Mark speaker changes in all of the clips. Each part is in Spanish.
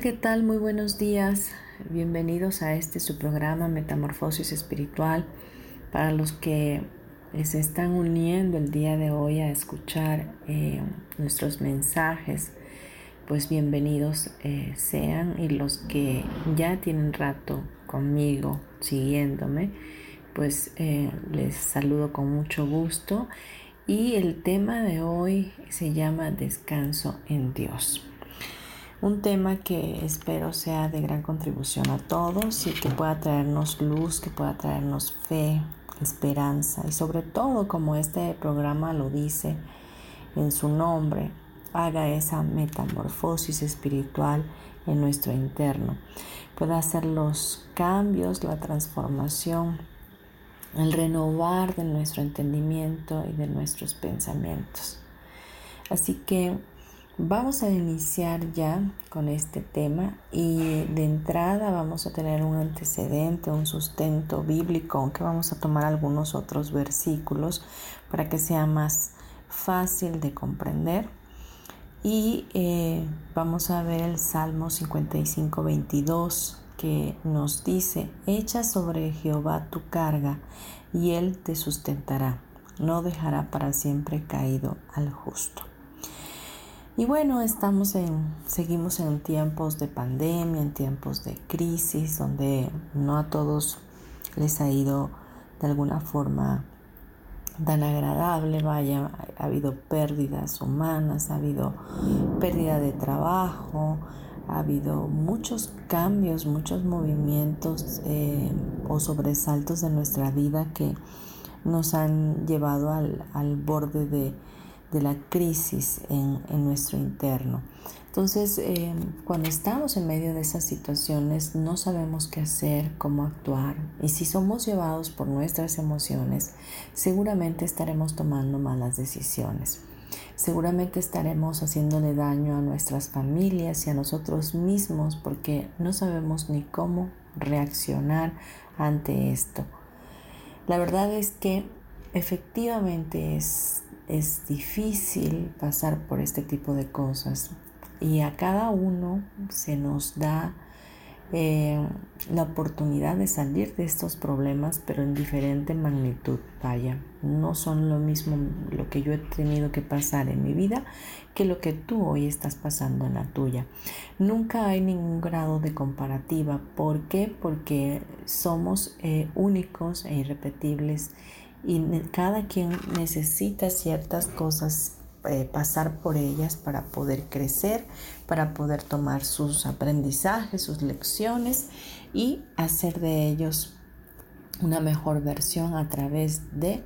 Speaker 1: ¿Qué tal? Muy buenos días. Bienvenidos a este su programa Metamorfosis Espiritual. Para los que se están uniendo el día de hoy a escuchar eh, nuestros mensajes, pues bienvenidos eh, sean. Y los que ya tienen rato conmigo, siguiéndome, pues eh, les saludo con mucho gusto. Y el tema de hoy se llama Descanso en Dios. Un tema que espero sea de gran contribución a todos y que pueda traernos luz, que pueda traernos fe, esperanza y sobre todo, como este programa lo dice en su nombre, haga esa metamorfosis espiritual en nuestro interno, pueda hacer los cambios, la transformación, el renovar de nuestro entendimiento y de nuestros pensamientos. Así que Vamos a iniciar ya con este tema y de entrada vamos a tener un antecedente, un sustento bíblico, aunque vamos a tomar algunos otros versículos para que sea más fácil de comprender. Y eh, vamos a ver el Salmo 55, 22 que nos dice, echa sobre Jehová tu carga y él te sustentará, no dejará para siempre caído al justo. Y bueno, estamos en, seguimos en tiempos de pandemia, en tiempos de crisis, donde no a todos les ha ido de alguna forma tan agradable, vaya, ha habido pérdidas humanas, ha habido pérdida de trabajo, ha habido muchos cambios, muchos movimientos eh, o sobresaltos de nuestra vida que nos han llevado al, al borde de de la crisis en, nuestro interno. Entonces, eh, cuando estamos en medio de esas situaciones, no sabemos qué hacer, cómo actuar. Y si somos llevados por nuestras emociones, seguramente estaremos tomando malas decisiones. Seguramente estaremos haciéndole daño a nuestras familias y a nosotros mismos porque no sabemos ni cómo reaccionar ante esto. La verdad es que efectivamente es es difícil pasar por este tipo de cosas y a cada uno se nos da eh, la oportunidad de salir de estos problemas, pero en diferente magnitud. Vaya, no son lo mismo lo que yo he tenido que pasar en mi vida que lo que tú hoy estás pasando en la tuya. Nunca hay ningún grado de comparativa. ¿Por qué? Porque somos eh, únicos e irrepetibles y cada quien necesita ciertas cosas eh, pasar por ellas para poder crecer, para poder tomar sus aprendizajes, sus lecciones y hacer de ellos una mejor versión a través de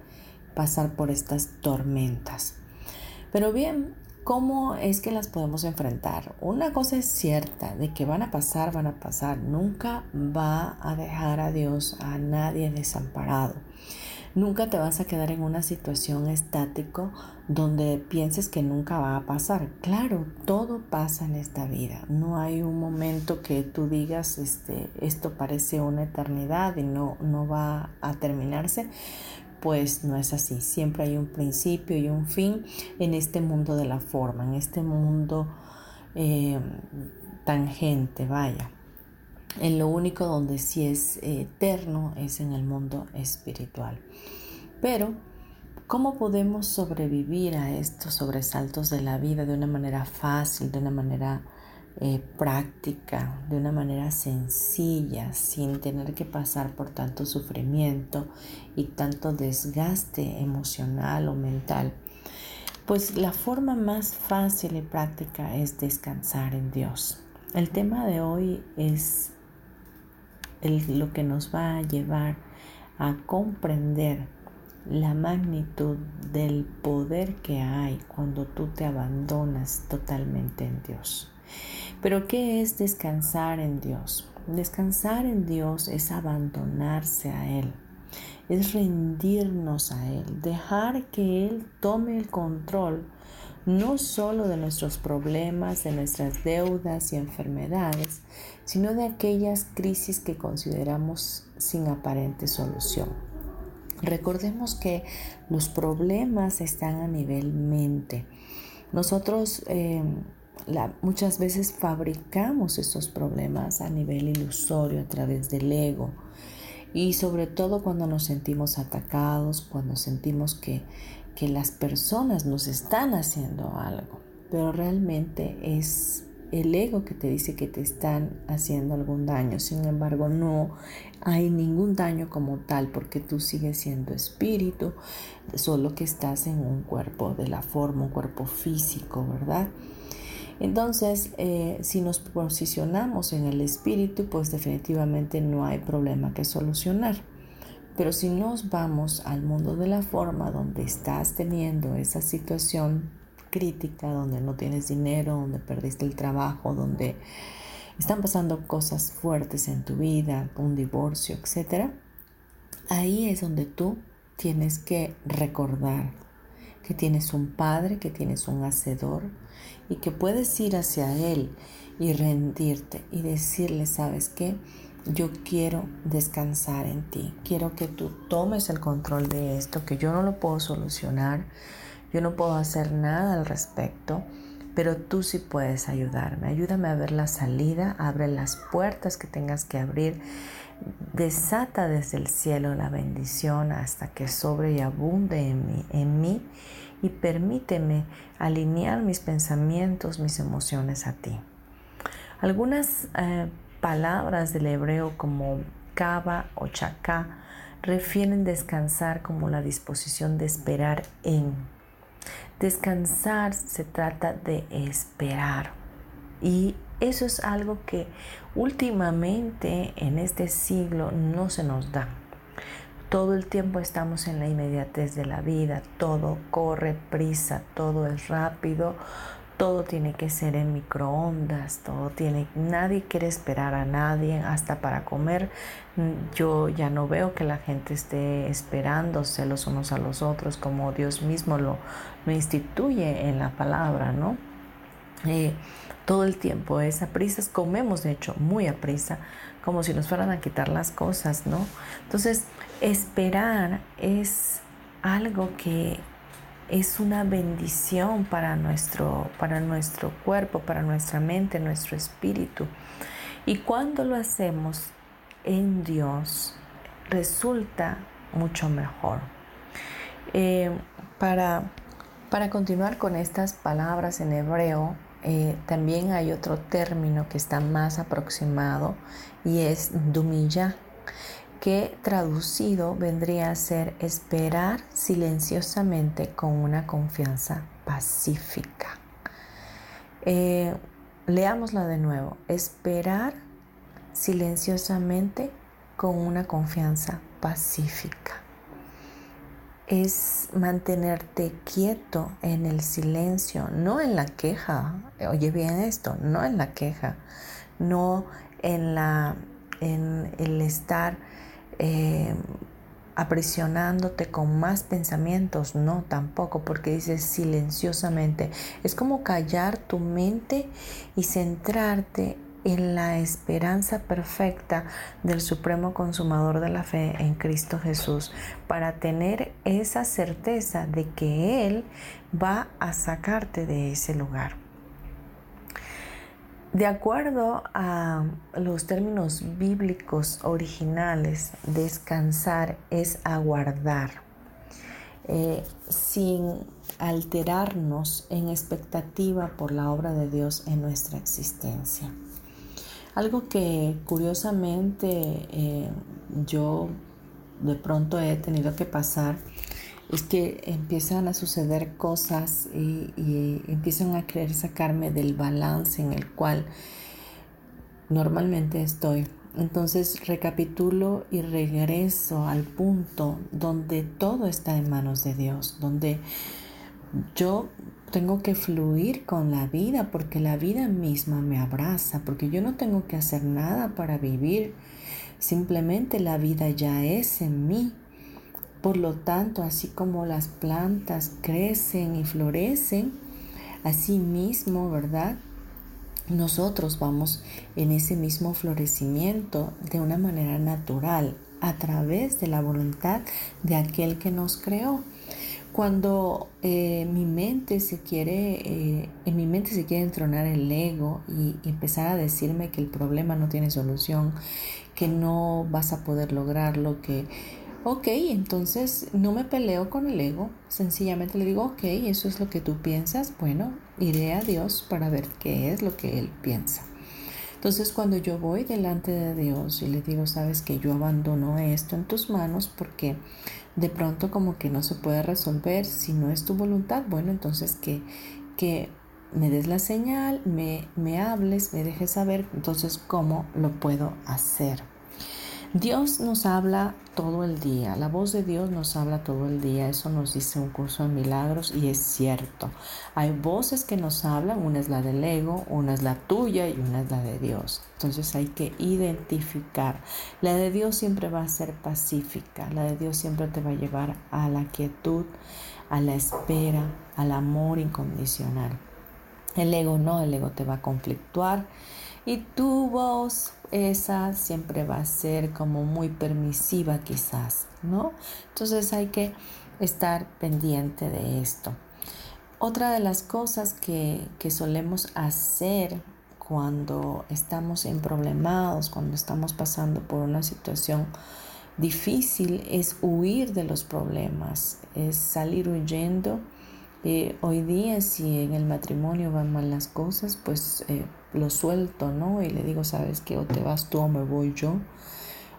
Speaker 1: pasar por estas tormentas. Pero bien, ¿cómo es que las podemos enfrentar? Una cosa es cierta, de que van a pasar, van a pasar. Nunca va a dejar a Dios a nadie desamparado. Nunca te vas a quedar en una situación estático donde pienses que nunca va a pasar. Claro, todo pasa en esta vida. No hay un momento que tú digas, este, esto parece una eternidad y no, no va a terminarse. Pues no es así. Siempre hay un principio y un fin en este mundo de la forma, en este mundo eh, tangente, vaya. En lo único donde sí es eterno es en el mundo espiritual. Pero, ¿cómo podemos sobrevivir a estos sobresaltos de la vida de una manera fácil, de una manera eh, práctica, de una manera sencilla, sin tener que pasar por tanto sufrimiento y tanto desgaste emocional o mental, pues la forma más fácil y práctica es descansar en Dios. El tema de hoy es lo que nos va a llevar a comprender la magnitud del poder que hay cuando tú te abandonas totalmente en Dios. Pero ¿qué es descansar en Dios? Descansar en Dios es abandonarse a Él, es rendirnos a Él, dejar que Él tome el control no solo de nuestros problemas, de nuestras deudas y enfermedades, sino de aquellas crisis que consideramos sin aparente solución. Recordemos que los problemas están a nivel mente. Nosotros eh, muchas veces fabricamos estos problemas a nivel ilusorio a través del ego y sobre todo cuando nos sentimos atacados, cuando sentimos que, que las personas nos están haciendo algo, pero realmente es el ego que te dice que te están haciendo algún daño. Sin embargo, no hay ningún daño como tal porque tú sigues siendo espíritu, solo que estás en un cuerpo de la forma, un cuerpo físico, ¿verdad? Entonces, eh, si nos posicionamos en el espíritu, pues definitivamente no hay problema que solucionar. Pero si nos vamos al mundo de la forma donde estás teniendo esa situación crítica, donde no tienes dinero, donde perdiste el trabajo, donde están pasando cosas fuertes en tu vida, un divorcio, etc. Ahí es donde tú tienes que recordar que tienes un padre, que tienes un hacedor y que puedes ir hacia él y rendirte y decirle, ¿sabes qué? Yo quiero descansar en ti, quiero que tú tomes el control de esto, que yo no lo puedo solucionar, yo no puedo hacer nada al respecto, pero tú sí puedes ayudarme. Ayúdame a ver la salida, abre las puertas que tengas que abrir, desata desde el cielo la bendición hasta que sobre y abunde en mí, en mí y permíteme alinear mis pensamientos, mis emociones a ti. Algunas eh, palabras del hebreo como kaba o chaká refieren descansar como la disposición de esperar en Descansar se trata de esperar. Y eso es algo que últimamente en este siglo no se nos da. Todo el tiempo estamos en la inmediatez de la vida, todo corre prisa, todo es rápido, todo tiene que ser en microondas, todo tiene, nadie quiere esperar a nadie, hasta para comer. Yo ya no veo que la gente esté esperándose los unos a los otros como Dios mismo lo, instituye en la palabra, ¿no? Eh, todo el tiempo es a prisas, comemos de hecho muy a prisa, como si nos fueran a quitar las cosas, ¿no? Entonces, esperar es algo que es una bendición para nuestro, para nuestro cuerpo, para nuestra mente, nuestro espíritu. Y cuando lo hacemos en Dios, resulta mucho mejor. Eh, para, para, continuar con estas palabras en hebreo, eh, también hay otro término que está más aproximado y es dumilla que traducido vendría a ser esperar silenciosamente con una confianza pacífica. Eh, leámosla de nuevo, esperar silenciosamente con una confianza pacífica. Es mantenerte quieto en el silencio, no en la queja. Oye bien esto, no en la queja, no en la en el estar eh, aprisionándote con más pensamientos, no tampoco, porque dices silenciosamente. Es como callar tu mente y centrarte en la esperanza perfecta del Supremo Consumador de la Fe en Cristo Jesús, para tener esa certeza de que Él va a sacarte de ese lugar. De acuerdo a los términos bíblicos originales, descansar es aguardar. Eh, sin alterarnos en expectativa por la obra de Dios en nuestra existencia. Algo que curiosamente eh, yo de pronto he tenido que pasar es que empiezan a suceder cosas y, empiezan a querer sacarme del balance en el cual normalmente estoy. Entonces recapitulo y regreso al punto donde todo está en manos de Dios, donde yo tengo que fluir con la vida porque la vida misma me abraza, porque yo no tengo que hacer nada para vivir, simplemente la vida ya es en mí. Por lo tanto, así como las plantas crecen y florecen, así mismo, ¿verdad? nosotros vamos en ese mismo florecimiento de una manera natural a través de la voluntad de aquel que nos creó. Cuando eh, mi mente se quiere, eh, en mi mente se quiere entronar el ego y empezar a decirme que el problema no tiene solución, que no vas a poder lograrlo, que Ok, entonces no me peleo con el ego, sencillamente le digo, ok, eso es lo que tú piensas, bueno, iré a Dios para ver qué es lo que Él piensa. Entonces cuando yo voy delante de Dios y le digo, sabes que yo abandono esto en tus manos porque de pronto como que no se puede resolver, si no es tu voluntad, bueno, entonces que, que me des la señal, me, me hables, me dejes saber entonces cómo lo puedo hacer. Dios nos habla todo el día, la voz de Dios nos habla todo el día, eso nos dice un curso de milagros y es cierto. Hay voces que nos hablan, una es la del ego, una es la tuya y una es la de Dios. Entonces hay que identificar. La de Dios siempre va a ser pacífica, la de Dios siempre te va a llevar a la quietud, a la espera, al amor incondicional. El ego no, el ego te va a conflictuar y tu voz esa siempre va a ser como muy permisiva quizás, ¿no? Entonces hay que estar pendiente de esto. Otra de las cosas que, que solemos hacer cuando estamos en problemados, cuando estamos pasando por una situación difícil, es huir de los problemas, es salir huyendo eh, hoy día si en el matrimonio van mal las cosas, pues eh, lo suelto, ¿no? Y le digo, sabes que o te vas tú o me voy yo,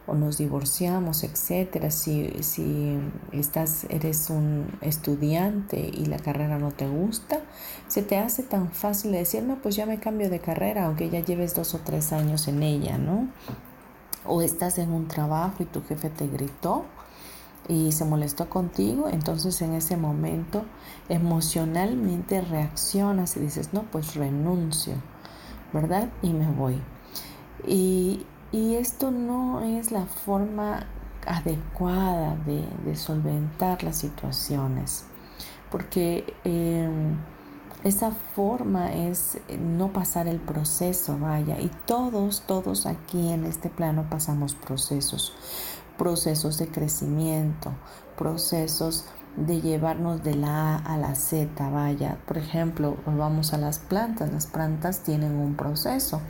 Speaker 1: o nos divorciamos, etcétera. Si, si estás, eres un estudiante y la carrera no te gusta, se te hace tan fácil decir, no, pues ya me cambio de carrera, aunque ya lleves dos o tres años en ella, ¿no? O estás en un trabajo y tu jefe te gritó y se molestó contigo, entonces en ese momento emocionalmente reaccionas y dices, no, pues renuncio, ¿verdad? Y me voy. Y, esto no es la forma adecuada de, solventar las situaciones, porque em, esa forma es no pasar el proceso, vaya, y todos, todos aquí en este plano pasamos procesos procesos de crecimiento, procesos de llevarnos de la A a la Z, vaya. Por ejemplo, vamos a las plantas. Las plantas tienen un proceso.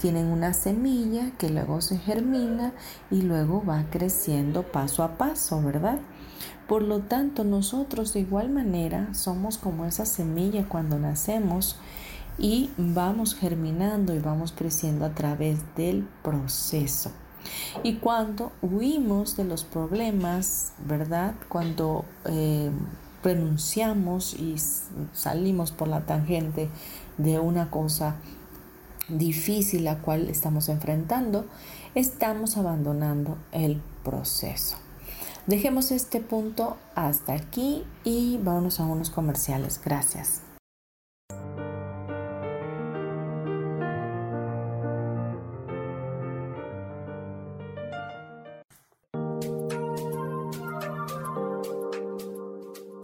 Speaker 1: Tienen una semilla que luego se germina y luego va creciendo paso a paso, ¿verdad? Por lo tanto, nosotros de igual manera somos como esa semilla cuando nacemos y vamos germinando y vamos creciendo a través del proceso. Y cuando huimos de los problemas, ¿verdad? Cuando eh, renunciamos y salimos por la tangente de una cosa difícil a cual estamos enfrentando, estamos abandonando el proceso. Dejemos este punto hasta aquí y vámonos a unos comerciales. Gracias.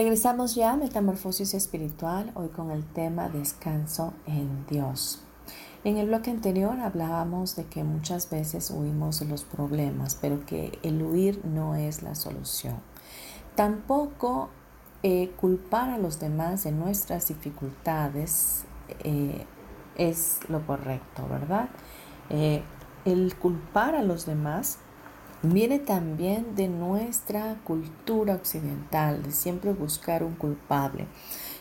Speaker 1: Regresamos ya a Metamorfosis Espiritual, hoy con el tema Descanso en Dios. En el bloque anterior hablábamos de que muchas veces huimos de los problemas, pero que el huir no es la solución. Tampoco eh, culpar a los demás de nuestras dificultades eh, es lo correcto, ¿verdad? Eh, el culpar a los demás viene también de nuestra cultura occidental, de siempre buscar un culpable,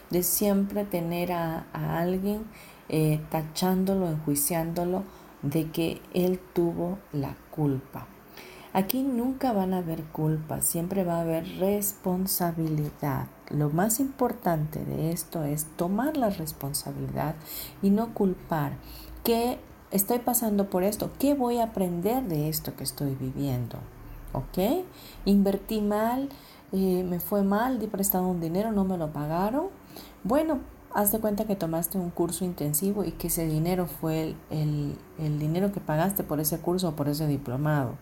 Speaker 1: de siempre tener a, alguien eh, tachándolo, enjuiciándolo de que él tuvo la culpa. Aquí nunca van a haber culpa, siempre va a haber responsabilidad. Lo más importante de esto es tomar la responsabilidad y no culpar. Que estoy pasando por esto, ¿qué voy a aprender de esto que estoy viviendo? ¿Ok? Invertí mal, eh, me fue mal, di prestado un dinero, no me lo pagaron. Bueno, haz de cuenta que tomaste un curso intensivo y que ese dinero fue el, el dinero que pagaste por ese curso o por ese diplomado.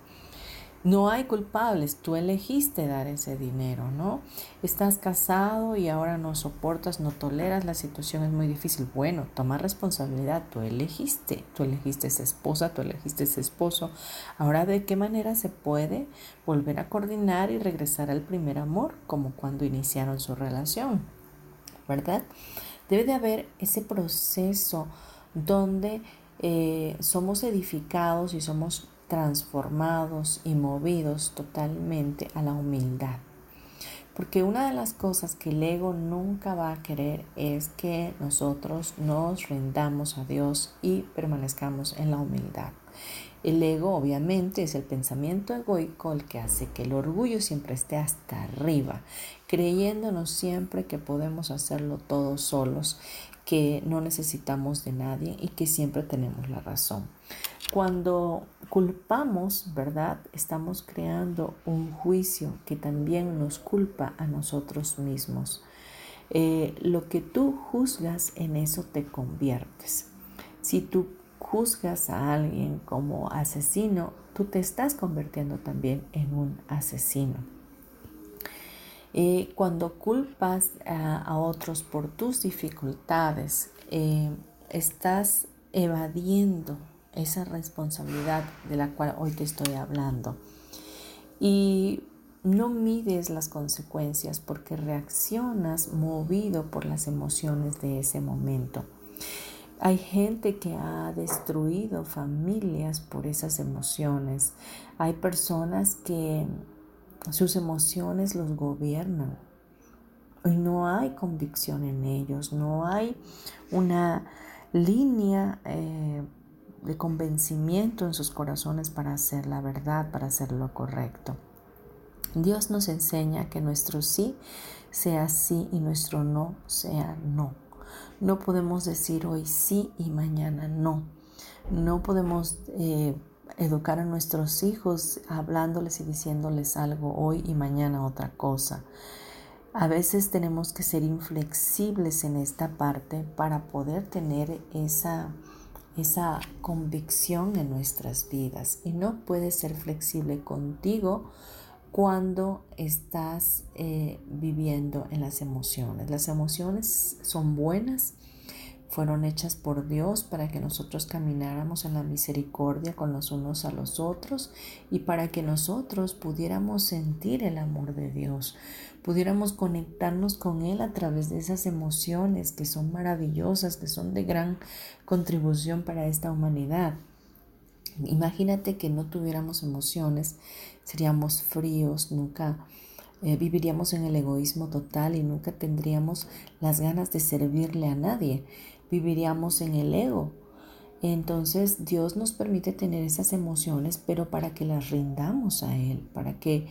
Speaker 1: No hay culpables, tú elegiste dar ese dinero, ¿no? Estás casado y ahora no soportas, no toleras, la situación es muy difícil. Bueno, toma responsabilidad, tú elegiste, tú elegiste esa esposa, tú elegiste ese esposo. Ahora, ¿de qué manera se puede volver a coordinar y regresar al primer amor, como cuando iniciaron su relación? ¿Verdad? Debe de haber ese proceso donde eh, somos edificados y somos transformados y movidos totalmente a la humildad. Porque una de las cosas que el ego nunca va a querer es que nosotros nos rendamos a Dios y permanezcamos en la humildad. El ego obviamente es el pensamiento egoico el que hace que el orgullo siempre esté hasta arriba, creyéndonos siempre que podemos hacerlo todos solos, que no necesitamos de nadie y que siempre tenemos la razón. Cuando culpamos, ¿verdad? Estamos creando un juicio que también nos culpa a nosotros mismos. Eh, lo que tú juzgas, en eso te conviertes. Si tú juzgas a alguien como asesino, tú te estás convirtiendo también en un asesino. Eh, cuando culpas a, otros por tus dificultades, eh, estás evadiendo esa responsabilidad de la cual hoy te estoy hablando. Y no mides las consecuencias porque reaccionas movido por las emociones de ese momento. Hay gente que ha destruido familias por esas emociones. Hay personas que sus emociones los gobiernan y no hay convicción en ellos, no hay una línea eh, de convencimiento en sus corazones para hacer la verdad, para hacer lo correcto. Dios nos enseña que nuestro sí sea sí y nuestro no sea no. No podemos decir hoy sí y mañana no. No podemos eh, educar a nuestros hijos hablándoles y diciéndoles algo hoy y mañana otra cosa. A veces tenemos que ser inflexibles en esta parte para poder tener esa esa convicción en nuestras vidas y no puedes ser flexible contigo cuando estás eh, viviendo en las emociones. Las emociones son buenas, fueron hechas por Dios para que nosotros camináramos en la misericordia con los unos a los otros y para que nosotros pudiéramos sentir el amor de Dios, pudiéramos conectarnos con Él a través de esas emociones que son maravillosas, que son de gran contribución para esta humanidad. Imagínate que no tuviéramos emociones, seríamos fríos, nunca eh, viviríamos en el egoísmo total y nunca tendríamos las ganas de servirle a nadie viviríamos en el ego. Entonces Dios nos permite tener esas emociones, pero para que las rindamos a Él, para que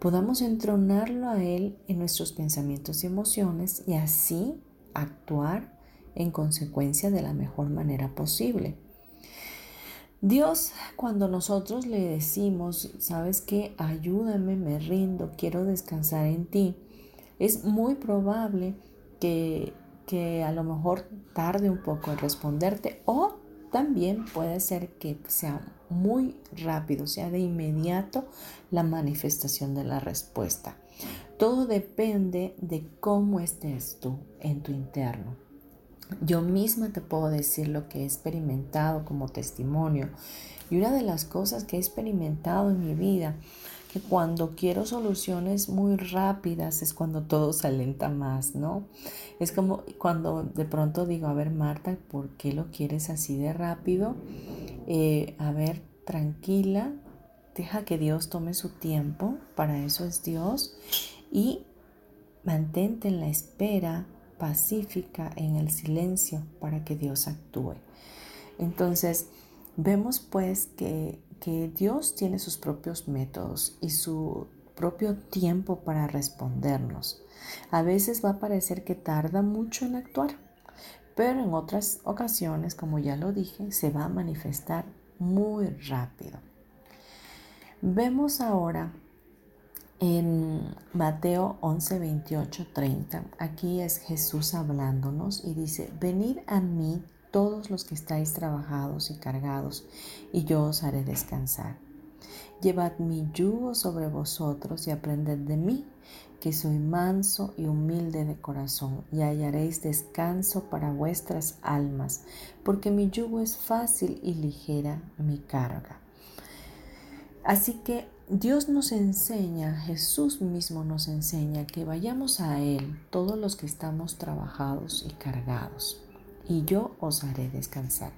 Speaker 1: podamos entronarlo a Él en nuestros pensamientos y emociones y así actuar en consecuencia de la mejor manera posible. Dios, cuando nosotros le decimos, sabes que ayúdame, me rindo, quiero descansar en ti, es muy probable que que a lo mejor tarde un poco en responderte o también puede ser que sea muy rápido, sea de inmediato la manifestación de la respuesta. Todo depende de cómo estés tú en tu interno. Yo misma te puedo decir lo que he experimentado como testimonio y una de las cosas que he experimentado en mi vida que cuando quiero soluciones muy rápidas es cuando todo se alenta más, ¿no? Es como cuando de pronto digo, a ver Marta, ¿por qué lo quieres así de rápido? Eh, a ver, tranquila, deja que Dios tome su tiempo, para eso es Dios, y mantente en la espera pacífica, en el silencio, para que Dios actúe. Entonces, vemos pues que que Dios tiene sus propios métodos y su propio tiempo para respondernos. A veces va a parecer que tarda mucho en actuar, pero en otras ocasiones, como ya lo dije, se va a manifestar muy rápido. Vemos ahora en Mateo 11, 28, 30, aquí es Jesús hablándonos y dice, venid a mí todos los que estáis trabajados y cargados, y yo os haré descansar. Llevad mi yugo sobre vosotros y aprended de mí, que soy manso y humilde de corazón, y hallaréis descanso para vuestras almas, porque mi yugo es fácil y ligera mi carga. Así que Dios nos enseña, Jesús mismo nos enseña que vayamos a Él todos los que estamos trabajados y cargados y yo os haré descansar.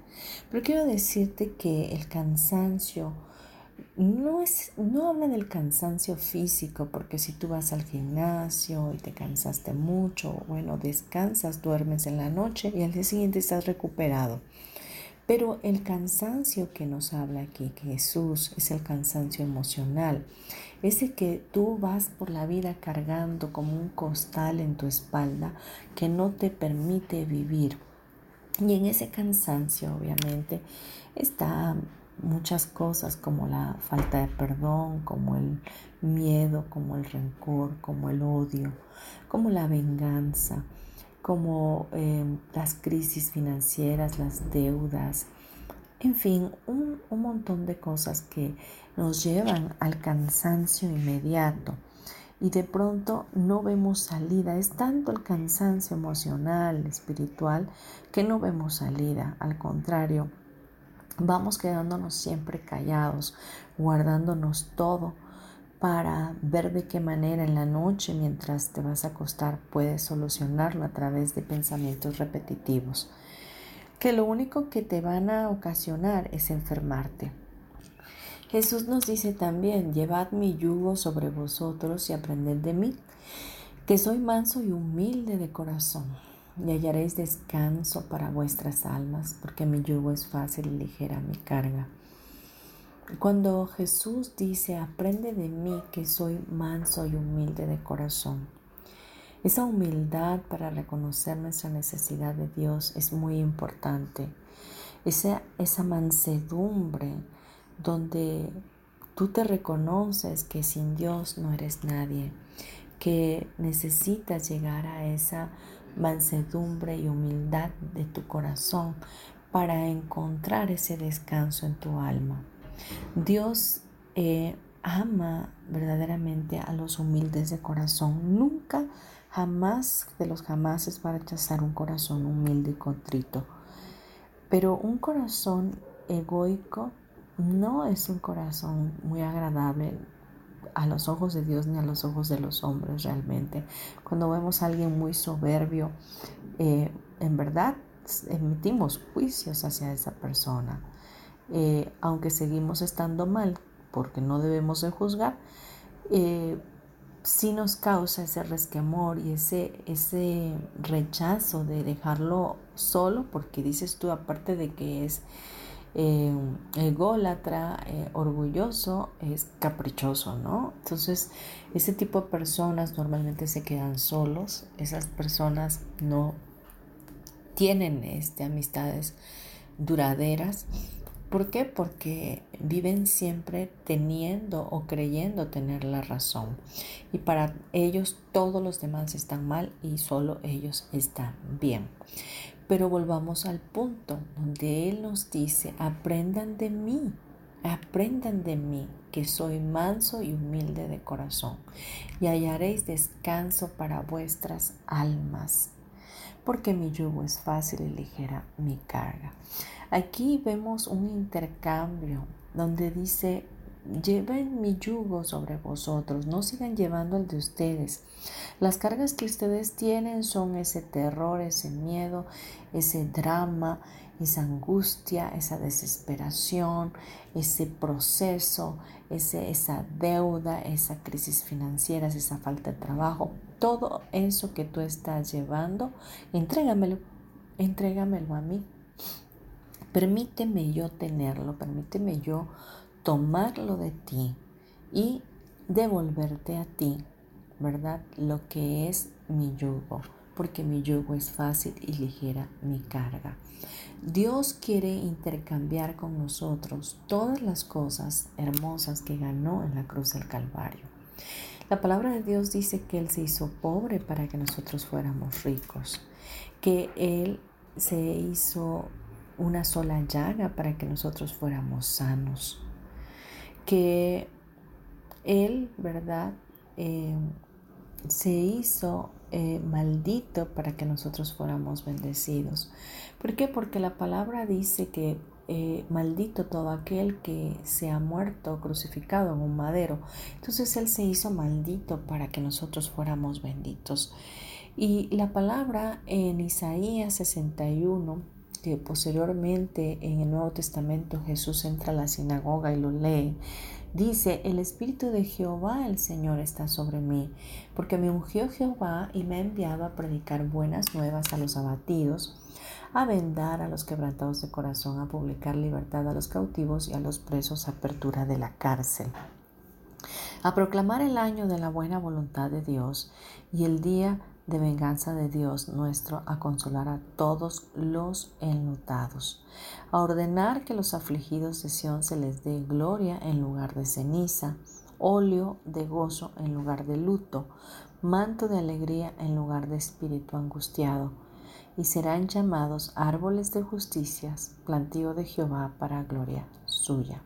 Speaker 1: Pero quiero decirte que el cansancio no, es, no habla del cansancio físico, porque si tú vas al gimnasio y te cansaste mucho, bueno, descansas, duermes en la noche y al día siguiente estás recuperado. Pero el cansancio que nos habla aquí, que Jesús, es el cansancio emocional. Ese que tú vas por la vida cargando como un costal en tu espalda que no te permite vivir. Y en ese cansancio, obviamente, está muchas cosas como la falta de perdón, como el miedo, como el rencor, como el odio, como la venganza, como em, las crisis financieras, las deudas, en fin, un, un montón de cosas que nos llevan al cansancio inmediato y de pronto no vemos salida. Es tanto el cansancio emocional, espiritual, que no vemos salida. Al contrario, vamos quedándonos siempre callados, guardándonos todo para ver de qué manera en la noche mientras te vas a acostar puedes solucionarlo a través de pensamientos repetitivos, que lo único que te van a ocasionar es enfermarte. Jesús nos dice también, llevad mi yugo sobre vosotros y aprended de mí, que soy manso y humilde de corazón, y hallaréis descanso para vuestras almas, porque mi yugo es fácil y ligera mi carga. Cuando Jesús dice, aprende de mí que soy manso y humilde de corazón, esa humildad para reconocer nuestra necesidad de Dios es muy importante. Esa, esa mansedumbre donde tú te reconoces que sin Dios no eres nadie, que necesitas llegar a esa mansedumbre y humildad de tu corazón para encontrar ese descanso en tu alma. Dios eh, ama verdaderamente a los humildes de corazón. Nunca Jamás de los jamases va a rechazar un corazón humilde y contrito. Pero un corazón egoico no es un corazón muy agradable a los ojos de Dios ni a los ojos de los hombres realmente. Cuando vemos a alguien muy soberbio, eh, en verdad emitimos juicios hacia esa persona. Eh, aunque seguimos estando mal, porque no debemos de juzgar, eh, sí nos causa ese resquemor y ese, ese rechazo de dejarlo solo, porque dices tú, aparte de que es eh, ególatra, eh, orgulloso, es caprichoso, ¿no? Entonces, ese tipo de personas normalmente se quedan solos, esas personas no tienen este, amistades duraderas. ¿Por qué? Porque viven siempre teniendo o creyendo tener la razón. Y para ellos todos los demás están mal y solo ellos están bien. Pero volvamos al punto donde Él nos dice, aprendan de mí, aprendan de mí, que soy manso y humilde de corazón, y hallaréis descanso para vuestras almas, porque mi yugo es fácil y ligera mi carga. Aquí vemos un intercambio donde dice, Lleven mi yugo sobre vosotros, no sigan llevando el de ustedes. Las cargas que ustedes tienen son ese terror, ese miedo, ese drama, esa angustia, esa desesperación, ese proceso, ese, esa deuda, esa crisis financiera, esa falta de trabajo. Todo eso que tú estás llevando, entrégamelo, entrégamelo a mí. Permíteme yo tenerlo, permíteme yo tomarlo de ti y devolverte a ti, ¿verdad? Lo que es mi yugo, porque mi yugo es fácil y ligera mi carga. Dios quiere intercambiar con nosotros todas las cosas hermosas que ganó en la cruz del Calvario. La palabra de Dios dice que Él se hizo pobre para que nosotros fuéramos ricos, que Él se hizo una sola llaga para que nosotros fuéramos sanos, que Él, ¿verdad? Eh, se hizo eh, maldito para que nosotros fuéramos bendecidos. ¿Por qué? Porque la palabra dice que eh, maldito todo aquel que se ha muerto crucificado en un madero. Entonces Él se hizo maldito para que nosotros fuéramos benditos. Y la palabra en Isaías 61 posteriormente en el Nuevo Testamento Jesús entra a la sinagoga y lo lee, dice, el Espíritu de Jehová el Señor está sobre mí, porque me ungió Jehová y me ha enviado a predicar buenas nuevas a los abatidos, a vendar a los quebrantados de corazón, a publicar libertad a los cautivos y a los presos, apertura de la cárcel. A proclamar el año de la buena voluntad de Dios y el día de venganza de Dios nuestro a consolar a todos los enlutados, a ordenar que los afligidos de Sión se les dé gloria en lugar de ceniza, óleo de gozo en lugar de luto, manto de alegría en lugar de espíritu angustiado, y serán llamados árboles de justicias, plantío de Jehová para gloria suya.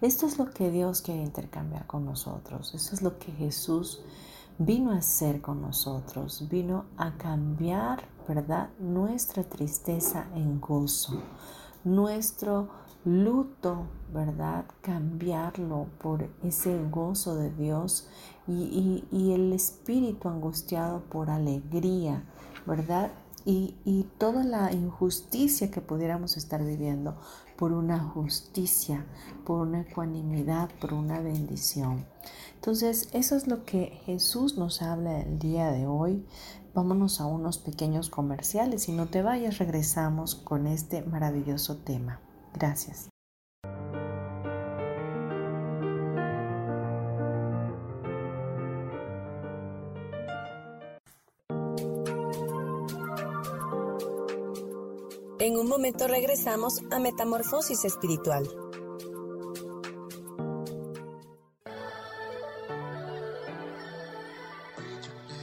Speaker 1: Esto es lo que Dios quiere intercambiar con nosotros, esto es lo que Jesús vino a hacer con nosotros, vino a cambiar, ¿verdad? Nuestra tristeza en gozo, nuestro luto, ¿verdad? Cambiarlo por ese gozo de Dios y, y el espíritu angustiado por alegría, ¿verdad? Y, y, toda la injusticia que pudiéramos estar viviendo por una justicia, por una ecuanimidad, por una bendición. Entonces, eso es lo que Jesús nos habla el día de hoy. Vámonos a unos pequeños comerciales y no te vayas, regresamos con este maravilloso tema. Gracias.
Speaker 2: En un momento regresamos a Metamorfosis Espiritual.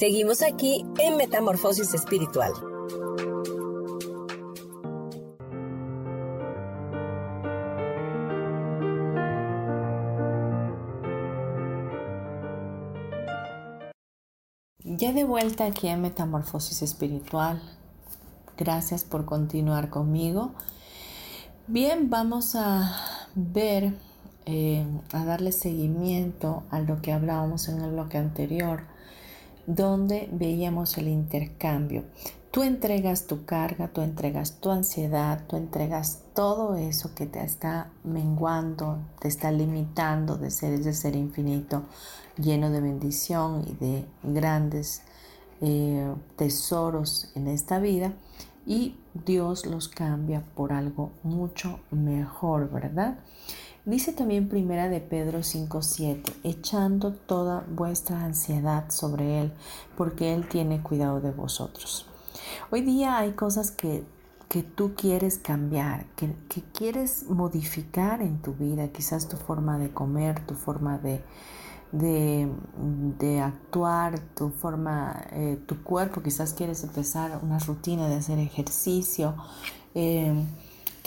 Speaker 2: Seguimos aquí en Metamorfosis Espiritual.
Speaker 1: Ya de vuelta aquí en Metamorfosis Espiritual. Gracias por continuar conmigo. Bien, vamos a ver, eh, a darle seguimiento a lo que hablábamos en el bloque anterior, donde veíamos el intercambio. Tú entregas tu carga, tú entregas tu ansiedad, tú entregas todo eso que te está menguando, te está limitando de ser ese ser infinito, lleno de bendición y de grandes eh, tesoros en esta vida. Y Dios los cambia por algo mucho mejor, ¿verdad? Dice también primera de Pedro 5:7, echando toda vuestra ansiedad sobre Él, porque Él tiene cuidado de vosotros. Hoy día hay cosas que, tú quieres cambiar, que, quieres modificar en tu vida, quizás tu forma de comer, tu forma de, de, actuar, tu forma, eh, tu cuerpo, quizás quieres empezar una rutina de hacer ejercicio, em,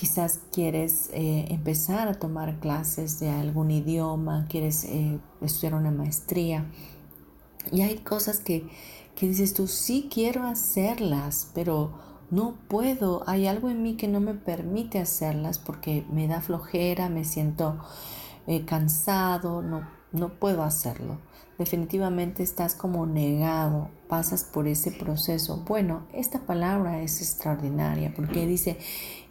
Speaker 1: quizás quieres eh, empezar a tomar clases de algún idioma, quieres eh, estudiar una maestría. Y hay cosas que, que dices tú, sí quiero hacerlas, pero no puedo, hay algo en mí que no me permite hacerlas porque me da flojera, me siento eh, cansado, no, no puedo hacerlo. Definitivamente estás como negado, pasas por ese proceso. Bueno, esta palabra es extraordinaria porque dice,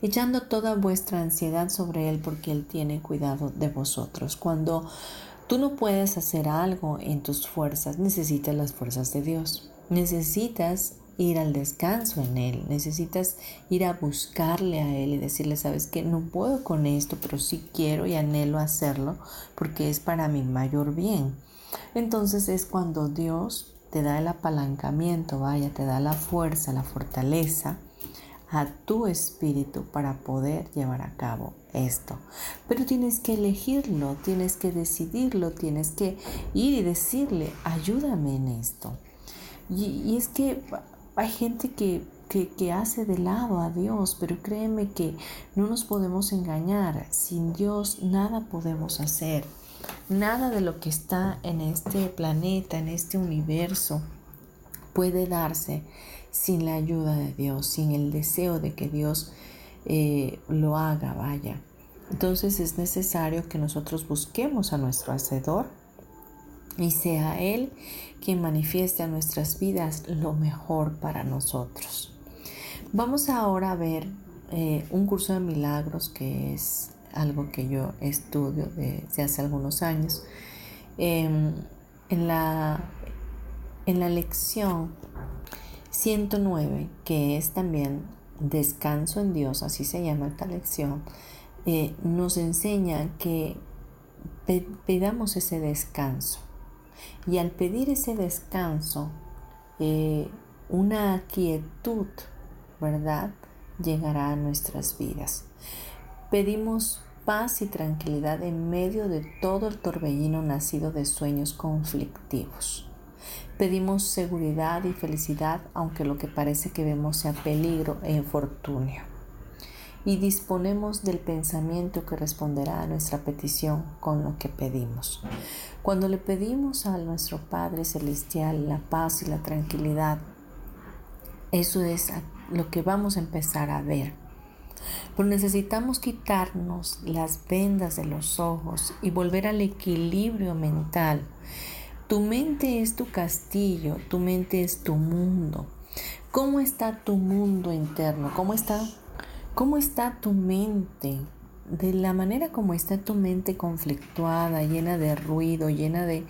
Speaker 1: echando toda vuestra ansiedad sobre Él porque Él tiene cuidado de vosotros. Cuando tú no puedes hacer algo en tus fuerzas, necesitas las fuerzas de Dios. Necesitas ir al descanso en Él, necesitas ir a buscarle a Él y decirle, sabes que no puedo con esto, pero sí quiero y anhelo hacerlo porque es para mi mayor bien. Entonces es cuando Dios te da el apalancamiento, vaya, te da la fuerza, la fortaleza a tu espíritu para poder llevar a cabo esto. Pero tienes que elegirlo, tienes que decidirlo, tienes que ir y decirle, ayúdame en esto. Y, es que hay gente que, que, hace de lado a Dios, pero créeme que no nos podemos engañar. Sin Dios nada podemos hacer. Nada de lo que está en este planeta, en este universo, puede darse sin la ayuda de Dios, sin el deseo de que Dios eh, lo haga, vaya. Entonces es necesario que nosotros busquemos a nuestro Hacedor y sea Él quien manifieste a nuestras vidas lo mejor para nosotros. Vamos ahora a ver eh, un curso de milagros que es algo que yo estudio desde hace algunos años. Em, en, la, en la lección 109, que es también Descanso en Dios, así se llama esta lección, eh, nos enseña que pedamos ese descanso. Y al pedir ese descanso, eh, una quietud, ¿verdad? Llegará a nuestras vidas. Pedimos paz y tranquilidad en medio de todo el torbellino nacido de sueños conflictivos. Pedimos seguridad y felicidad aunque lo que parece que vemos sea peligro e infortunio. Y disponemos del pensamiento que responderá a nuestra petición con lo que pedimos. Cuando le pedimos a nuestro Padre Celestial la paz y la tranquilidad, eso es lo que vamos a empezar a ver. Pero necesitamos quitarnos las vendas de los ojos y volver al equilibrio mental. Tu mente es tu castillo, tu mente es tu mundo. ¿Cómo está tu mundo interno? ¿Cómo está, cómo está tu mente? De la manera como está tu mente conflictuada, llena de ruido, llena de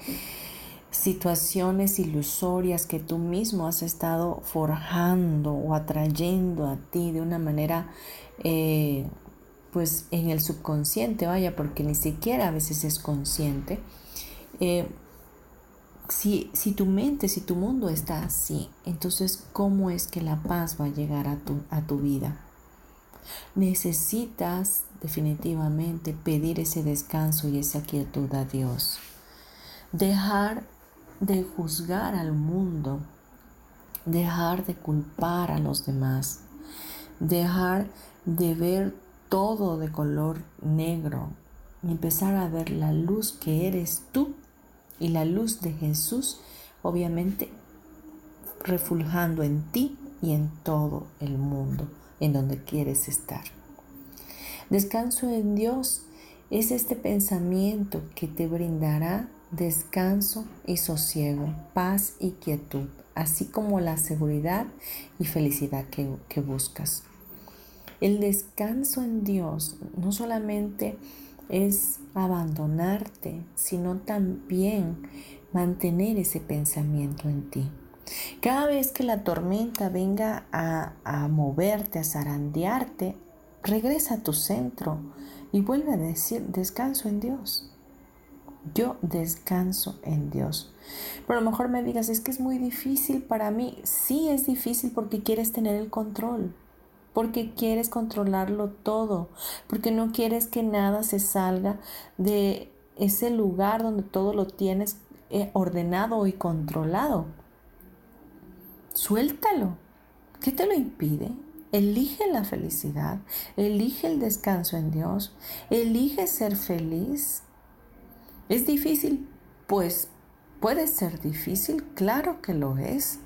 Speaker 1: situaciones ilusorias que tú mismo has estado forjando o atrayendo a ti de una manera eh, pues en el subconsciente, vaya, porque ni siquiera a veces es consciente. Eh, si, si, tu mente, si tu mundo está así, entonces ¿cómo es que la paz va a llegar a tu, a tu vida? Necesitas definitivamente pedir ese descanso y esa quietud a Dios. Dejar de juzgar al mundo, dejar de culpar a los demás, dejar de ver todo de color negro y empezar a ver la luz que eres tú y la luz de Jesús, obviamente refulgando en ti y en todo el mundo en donde quieres estar. Descanso en Dios es este pensamiento que te brindará descanso y sosiego, paz y quietud, así como la seguridad y felicidad que, buscas. El descanso en Dios no solamente es abandonarte, sino también mantener ese pensamiento en ti. Cada vez que la tormenta venga a, moverte, a zarandearte, regresa a tu centro y vuelve a decir descanso en Dios. Yo descanso en Dios. Pero a lo mejor me digas, es que es muy difícil para mí. Sí es difícil porque quieres tener el control, porque quieres controlarlo todo, porque no quieres que nada se salga de ese lugar donde todo lo tienes eh, ordenado y controlado. Suéltalo. ¿Qué te lo impide? Elige la felicidad, elige el descanso en Dios, elige ser feliz. ¿Es difícil? Pues puede ser difícil, claro que lo es,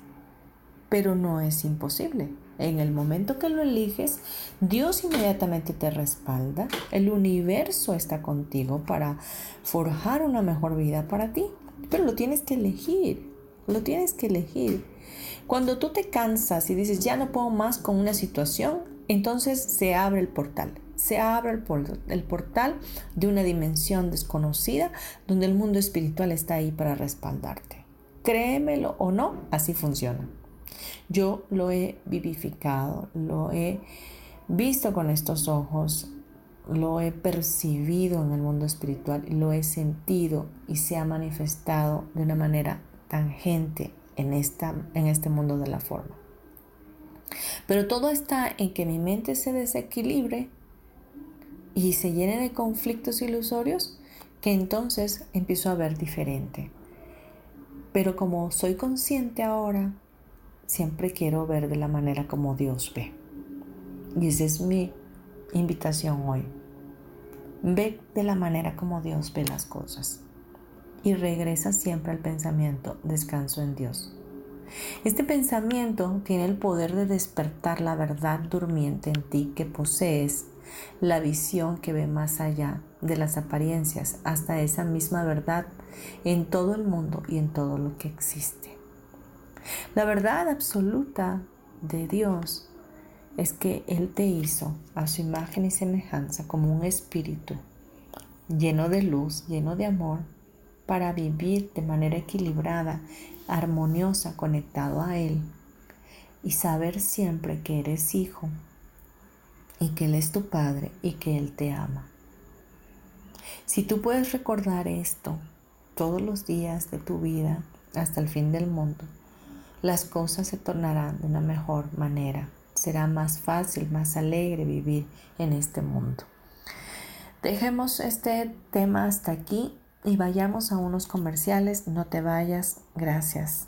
Speaker 1: pero no es imposible. En el momento que lo eliges, Dios inmediatamente te respalda, el universo está contigo para forjar una mejor vida para ti, pero lo tienes que elegir, lo tienes que elegir. Cuando tú te cansas y dices, ya no puedo más con una situación, entonces se abre el portal se abre el, portal de una dimensión desconocida donde el mundo espiritual está ahí para respaldarte. Créemelo o no, así funciona. Yo lo he vivificado, lo he visto con estos ojos, lo he percibido en el mundo espiritual, lo he sentido y se ha manifestado de una manera tangente en, esta, en este mundo de la forma. Pero todo está en que mi mente se desequilibre y se llene de conflictos ilusorios que entonces empiezo a ver diferente. Pero como soy consciente ahora, siempre quiero ver de la manera como Dios ve. Y esa es mi invitación hoy. Ve de la manera como Dios ve las cosas. Y regresa siempre al pensamiento, descanso en Dios. Este pensamiento tiene el poder de despertar la verdad durmiente en ti que posees la visión que ve más allá de las apariencias hasta esa misma verdad en todo el mundo y en todo lo que existe. La verdad absoluta de Dios es que Él te hizo a su imagen y semejanza como un espíritu lleno de luz, lleno de amor, para vivir de manera equilibrada, armoniosa, conectado a Él y saber siempre que eres hijo y que Él es tu Padre y que Él te ama. Si tú puedes recordar esto todos los días de tu vida hasta el fin del mundo, las cosas se tornarán de una mejor manera. Será más fácil, más alegre vivir en este mundo. Dejemos este tema hasta aquí y vayamos a unos comerciales. No te vayas. Gracias.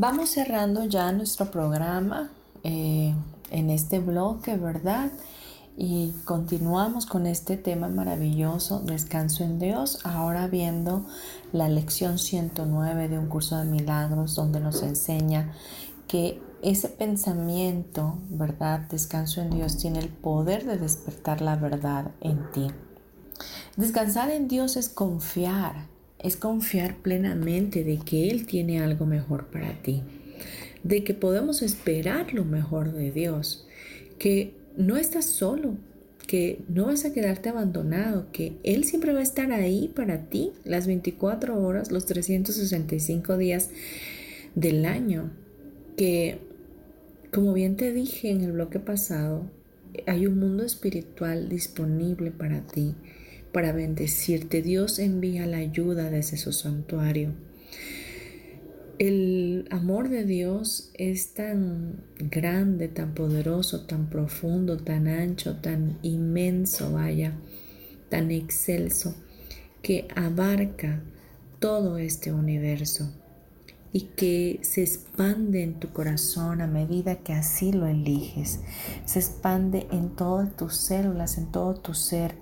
Speaker 1: Vamos cerrando ya nuestro programa eh, en este bloque, ¿verdad? Y continuamos con este tema maravilloso, descanso en Dios, ahora viendo la lección 109 de un curso de milagros donde nos enseña que ese pensamiento, ¿verdad? Descanso en Dios tiene el poder de despertar la verdad en ti. Descansar en Dios es confiar, es confiar plenamente de que Él tiene algo mejor para ti, de que podemos esperar lo mejor de Dios, que no estás solo, que no vas a quedarte abandonado, que Él siempre va a estar ahí para ti las 24 horas, los 365 días del año que, como bien te dije en el bloque pasado, hay un mundo espiritual disponible para ti, para bendecirte. Dios envía la ayuda desde su santuario. El amor de Dios es tan grande, tan poderoso, tan profundo, tan ancho, tan inmenso, vaya, tan excelso, que abarca todo este universo y que se expande en tu corazón a medida que así lo eliges. Se expande en todas tus células, en todo tu ser,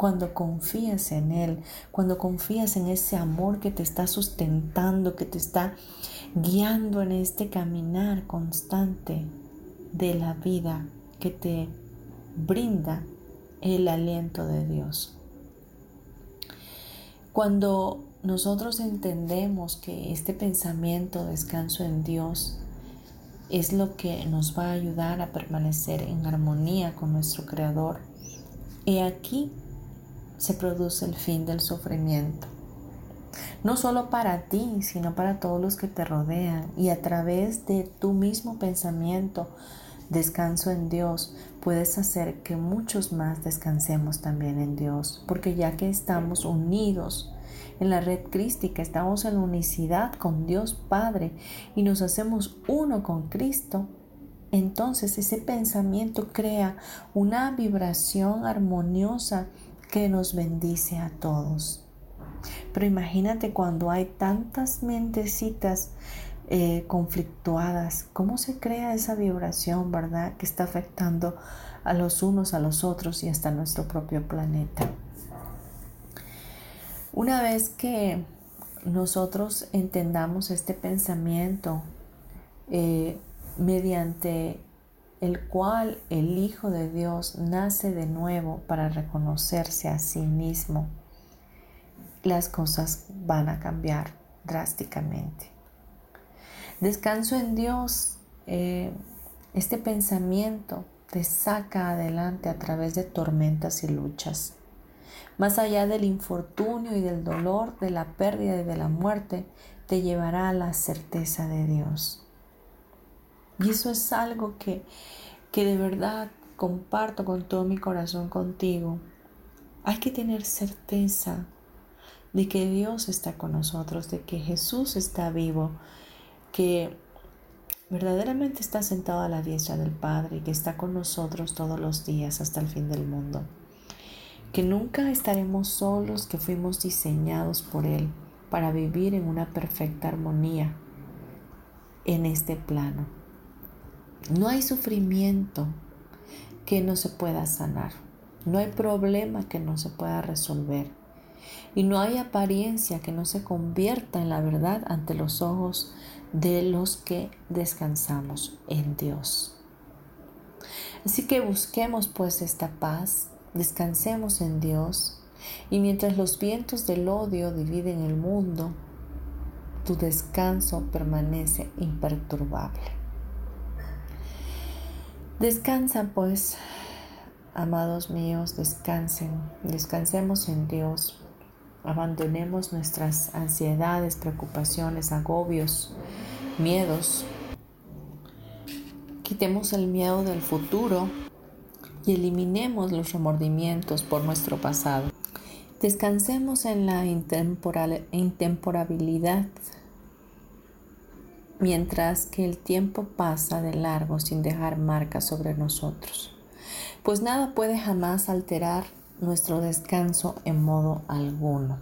Speaker 1: cuando confías en Él, cuando confías en ese amor que te está sustentando, que te está guiando en este caminar constante de la vida que te brinda el aliento de Dios. Cuando nosotros entendemos que este pensamiento, descanso en Dios, es lo que nos va a ayudar a permanecer en armonía con nuestro Creador. Y aquí se produce el fin del sufrimiento. No solo para ti, sino para todos los que te rodean. Y a través de tu mismo pensamiento, descanso en Dios, puedes hacer que muchos más descansemos también en Dios. Porque ya que estamos unidos, en la red crística, estamos en unicidad con Dios Padre y nos hacemos uno con Cristo, entonces ese pensamiento crea una vibración armoniosa que nos bendice a todos. Pero imagínate cuando hay tantas mentecitas eh, conflictuadas, ¿cómo se crea esa vibración, verdad? Que está afectando a los unos, a los otros y hasta nuestro propio planeta. Una vez que nosotros entendamos este pensamiento, eh, mediante el cual el Hijo de Dios nace de nuevo para reconocerse a sí mismo, las cosas van a cambiar drásticamente. Descanso en Dios, eh, este pensamiento te saca adelante a través de tormentas y luchas. Más allá del infortunio y del dolor, de la pérdida y de la muerte, te llevará a la certeza de Dios. Y eso es algo que, que de verdad comparto con todo mi corazón contigo. Hay que tener certeza de que Dios está con nosotros, de que Jesús está vivo, que verdaderamente está sentado a la diestra del Padre y que está con nosotros todos los días hasta el fin del mundo. Que nunca estaremos solos, que fuimos diseñados por Él para vivir en una perfecta armonía en este plano. No hay sufrimiento que no se pueda sanar. No hay problema que no se pueda resolver. Y no hay apariencia que no se convierta en la verdad ante los ojos de los que descansamos en Dios. Así que busquemos pues esta paz, descansemos en Dios y mientras los vientos del odio dividen el mundo, tu descanso permanece imperturbable. Descansa pues, amados míos, descansen, descansemos en Dios Abandonemos nuestras ansiedades, preocupaciones, agobios, miedos. Quitemos el miedo del futuro y eliminemos los remordimientos por nuestro pasado. Descansemos en la intemporabilidad mientras que el tiempo pasa de largo sin dejar marcas sobre nosotros, pues nada puede jamás alterar nuestro descanso en modo alguno.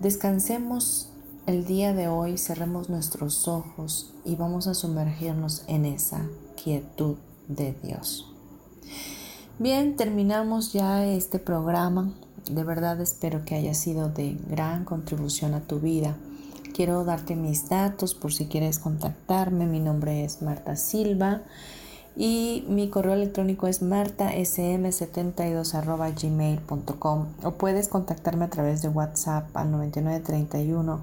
Speaker 1: Descansemos el día de hoy, cerremos nuestros ojos y vamos a sumergirnos en esa quietud de Dios. Bien, terminamos ya este programa. De verdad espero que haya sido de gran contribución a tu vida. Quiero darte mis datos por si quieres contactarme. Mi nombre es Marta Silva y mi correo electrónico es martasm72 o puedes contactarme a través de WhatsApp al 9931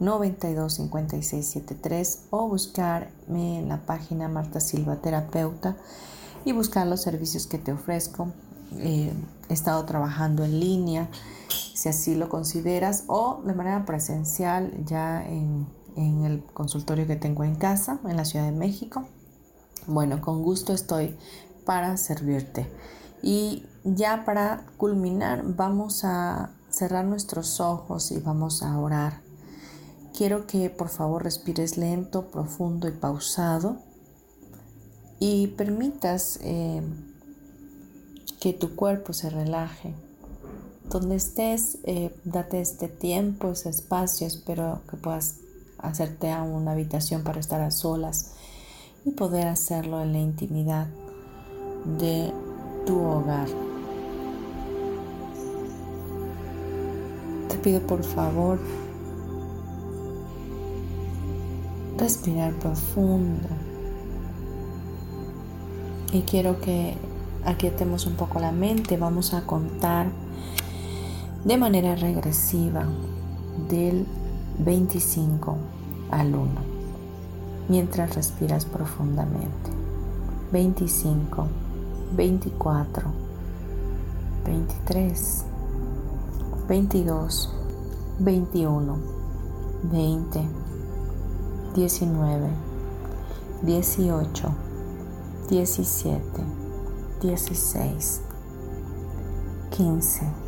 Speaker 1: 925673 o buscarme en la página Marta Silva Terapeuta y buscar los servicios que te ofrezco. Eh, he estado trabajando en línea, si así lo consideras, o de manera presencial ya en, en el consultorio que tengo en casa, en la Ciudad de México. Bueno, con gusto estoy para servirte. Y ya para culminar, vamos a cerrar nuestros ojos y vamos a orar. Quiero que por favor respires lento, profundo y pausado y permitas eh, que tu cuerpo se relaje. Donde estés, eh, date este tiempo, ese espacio. Espero que puedas hacerte a una habitación para estar a solas y poder hacerlo en la intimidad de tu hogar. Te pido por favor respirar profundo y quiero que aquietemos un poco la mente. Vamos a contar de manera regresiva del 25 al 1 mientras respiras profundamente. 25, 24, 23, 22, 21, 20, 19, 18, 17, 16, 15,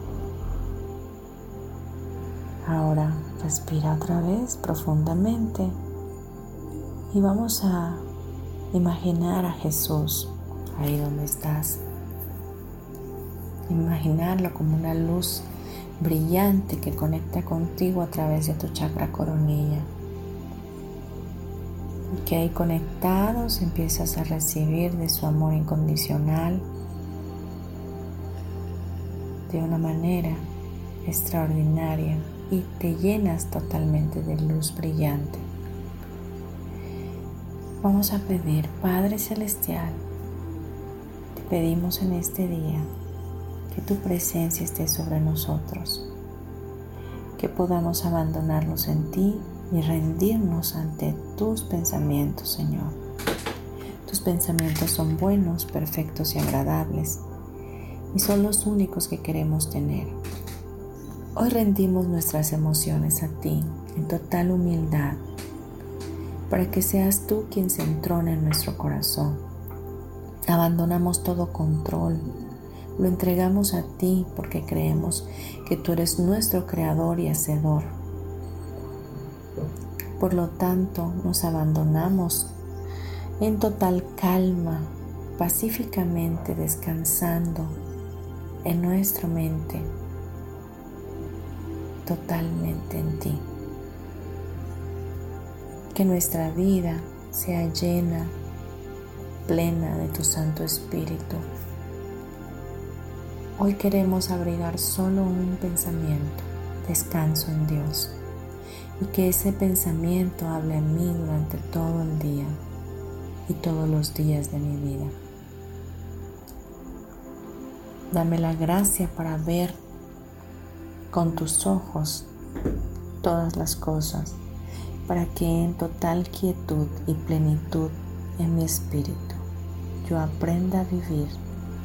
Speaker 1: Ahora respira otra vez profundamente y vamos a Imaginar a Jesús ahí donde estás. Imaginarlo como una luz brillante que conecta contigo a través de tu chakra coronilla. Y que ahí conectados empiezas a recibir de su amor incondicional de una manera extraordinaria y te llenas totalmente de luz brillante. Vamos a pedir, Padre Celestial, te pedimos en este día que tu presencia esté sobre nosotros, que podamos abandonarnos en ti y rendirnos ante tus pensamientos, Señor. Tus pensamientos son buenos, perfectos y agradables y son los únicos que queremos tener. Hoy rendimos nuestras emociones a ti en total humildad para que seas tú quien se entrone en nuestro corazón. Abandonamos todo control, lo entregamos a ti porque creemos que tú eres nuestro creador y hacedor. Por lo tanto, nos abandonamos en total calma, pacíficamente descansando en nuestra mente, totalmente en ti. Que nuestra vida sea llena, plena de tu Santo Espíritu. Hoy queremos abrigar solo un pensamiento, descanso en Dios, y que ese pensamiento hable a mí durante todo el día y todos los días de mi vida. Dame la gracia para ver con tus ojos todas las cosas, para que en total quietud y plenitud en mi espíritu yo aprenda a vivir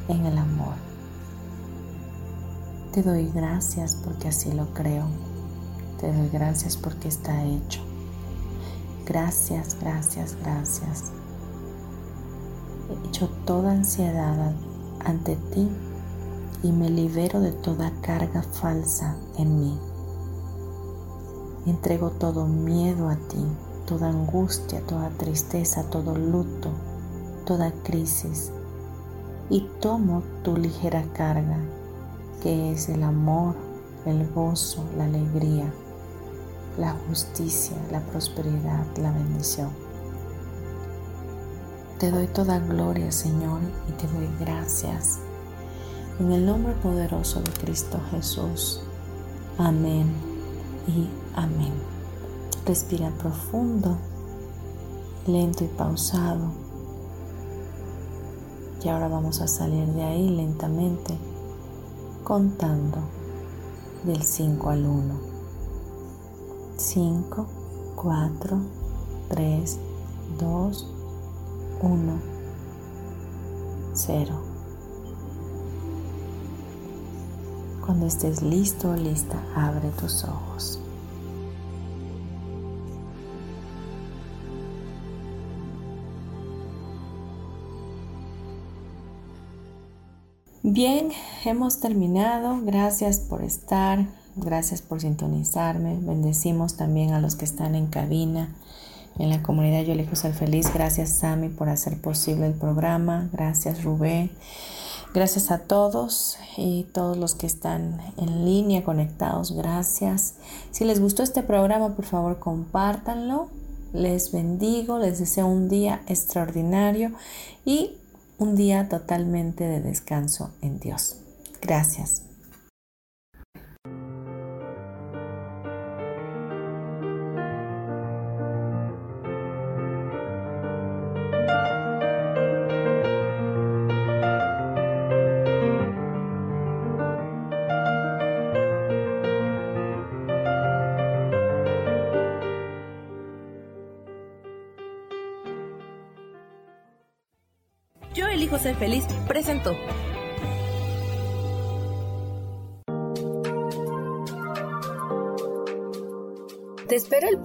Speaker 1: en el amor. Te doy gracias porque así lo creo. Te doy gracias porque está hecho. Gracias, gracias, gracias. He hecho toda ansiedad ante ti y me libero de toda carga falsa en mí. Entrego todo miedo a ti, toda angustia, toda tristeza, todo luto, toda crisis y tomo tu ligera carga, que es el amor, el gozo, la alegría, la justicia, la prosperidad, la bendición. Te doy toda gloria, Señor, y te doy gracias en el nombre poderoso de Cristo Jesús. Amén y amén. Respira profundo, lento y pausado. Y ahora vamos a salir de ahí lentamente, contando del 5 al 1. 5, 4, 3, 2, 1, 0. Cuando estés listo o lista, abre tus ojos. Bien, hemos terminado. Gracias por estar, gracias por sintonizarme. Bendecimos también a los que están en cabina, en la comunidad Yo elijo ser feliz. Gracias Sami por hacer posible el programa. Gracias Rubén. Gracias a todos y todos los que están en línea conectados. Gracias. Si les gustó este programa, por favor, compártanlo. Les bendigo, les deseo un día extraordinario y un día totalmente de descanso en Dios. Gracias.